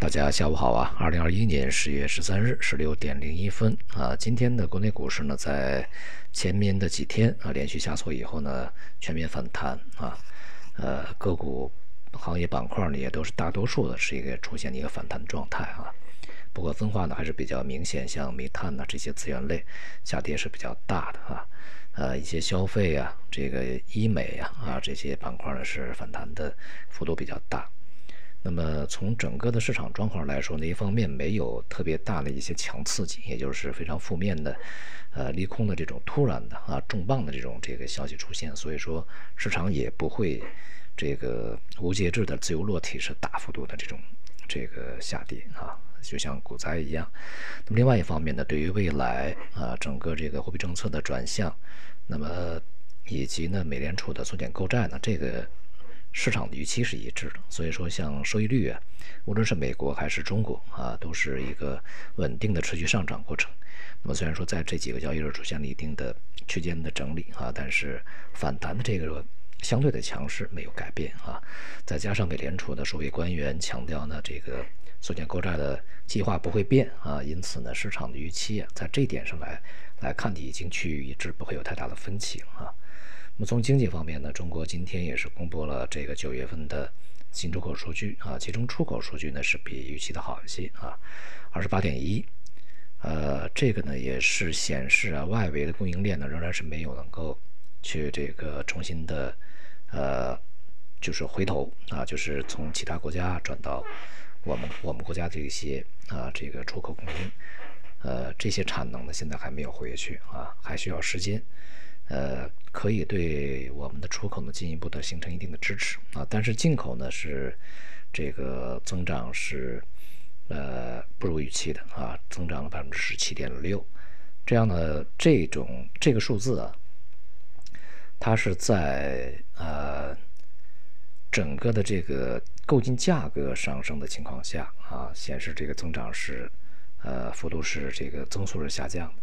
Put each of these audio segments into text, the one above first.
大家下午好啊！二零二一年十月十三日十六点零一分啊，今天的国内股市呢，在前面的几天啊连续下挫以后呢，全面反弹啊，呃，个股行业板块呢也都是大多数的是一个出现一个反弹的状态啊。不过分化呢还是比较明显，像煤炭呢这些资源类下跌是比较大的啊，呃，一些消费啊，这个医美啊啊这些板块呢是反弹的幅度比较大。那么从整个的市场状况来说呢，一方面没有特别大的一些强刺激，也就是非常负面的，呃，利空的这种突然的啊重磅的这种这个消息出现，所以说市场也不会这个无节制的自由落体是大幅度的这种这个下跌啊，就像股灾一样。那么另外一方面呢，对于未来啊整个这个货币政策的转向，那么以及呢美联储的缩减购债呢这个。市场的预期是一致的，所以说像收益率啊，无论是美国还是中国啊，都是一个稳定的持续上涨过程。那么虽然说在这几个交易日出现了一定的区间的整理啊，但是反弹的这个相对的强势没有改变啊。再加上美联储的首位官员强调呢，这个缩减购债的计划不会变啊，因此呢，市场的预期啊，在这点上来来看，已经趋于一致，不会有太大的分歧啊。那么从经济方面呢，中国今天也是公布了这个九月份的新出口数据啊，其中出口数据呢是比预期的好一些啊，二十八点一，呃，这个呢也是显示啊，外围的供应链呢仍然是没有能够去这个重新的呃，就是回头啊，就是从其他国家转到我们我们国家的一些啊这个出口供应，呃，这些产能呢现在还没有回去啊，还需要时间。呃，可以对我们的出口呢进一步的形成一定的支持啊，但是进口呢是这个增长是呃不如预期的啊，增长了百分之十七点六，这样的这种这个数字啊，它是在呃整个的这个购进价格上升的情况下啊，显示这个增长是呃幅度是这个增速是下降的。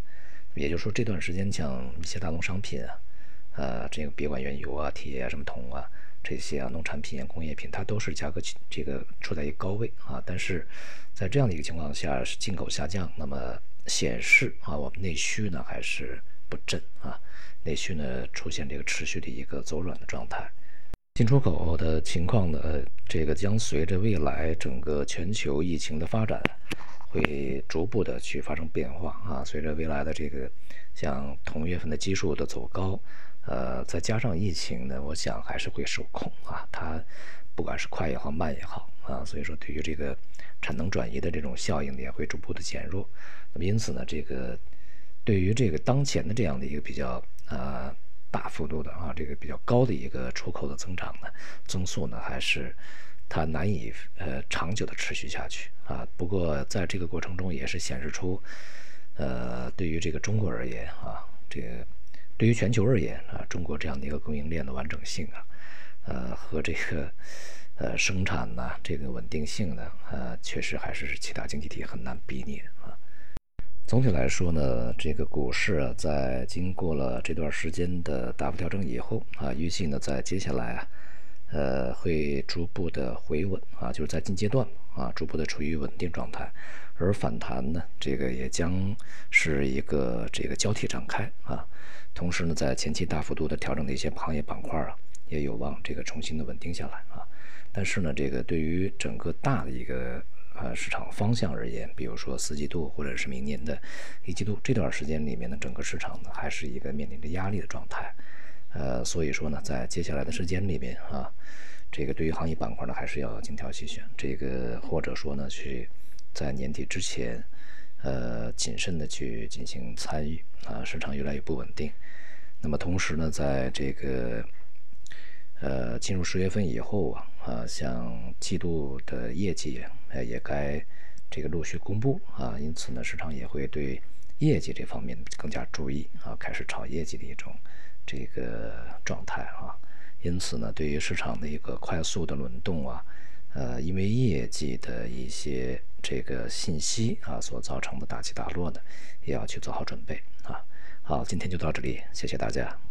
也就是说，这段时间像一些大宗商品啊，呃，这个别管原油啊、铁啊、什么铜啊这些啊，农产品、啊工业品，它都是价格这个处在一个高位啊。但是在这样的一个情况下，是进口下降，那么显示啊，我们内需呢还是不振啊，内需呢出现这个持续的一个走软的状态。进出口的情况呢，这个将随着未来整个全球疫情的发展。会逐步的去发生变化啊，随着未来的这个像同月份的基数的走高，呃，再加上疫情呢，我想还是会受控啊。它不管是快也好，慢也好啊，所以说对于这个产能转移的这种效应呢，也会逐步的减弱。那么因此呢，这个对于这个当前的这样的一个比较呃大幅度的啊，这个比较高的一个出口的增长呢，增速呢还是。它难以呃长久的持续下去啊。不过在这个过程中，也是显示出，呃，对于这个中国而言啊，这个对于全球而言啊，中国这样的一个供应链的完整性啊，呃和这个呃生产呐这个稳定性呢，呃，确实还是其他经济体很难比拟的啊。总体来说呢，这个股市啊，在经过了这段时间的大幅调整以后啊，预计呢在接下来啊。呃，会逐步的回稳啊，就是在近阶段啊，逐步的处于稳定状态，而反弹呢，这个也将是一个这个交替展开啊。同时呢，在前期大幅度的调整的一些行业板块啊，也有望这个重新的稳定下来啊。但是呢，这个对于整个大的一个呃市场方向而言，比如说四季度或者是明年的一季度这段时间里面的整个市场呢，还是一个面临着压力的状态。呃，所以说呢，在接下来的时间里面啊，这个对于行业板块呢，还是要精挑细选。这个或者说呢，去在年底之前，呃，谨慎的去进行参与啊。市场越来越不稳定，那么同时呢，在这个呃进入十月份以后啊，啊，像季度的业绩呃也该这个陆续公布啊，因此呢，市场也会对业绩这方面更加注意啊，开始炒业绩的一种。这个状态啊，因此呢，对于市场的一个快速的轮动啊，呃，因为业绩的一些这个信息啊所造成的大起大落呢，也要去做好准备啊。好，今天就到这里，谢谢大家。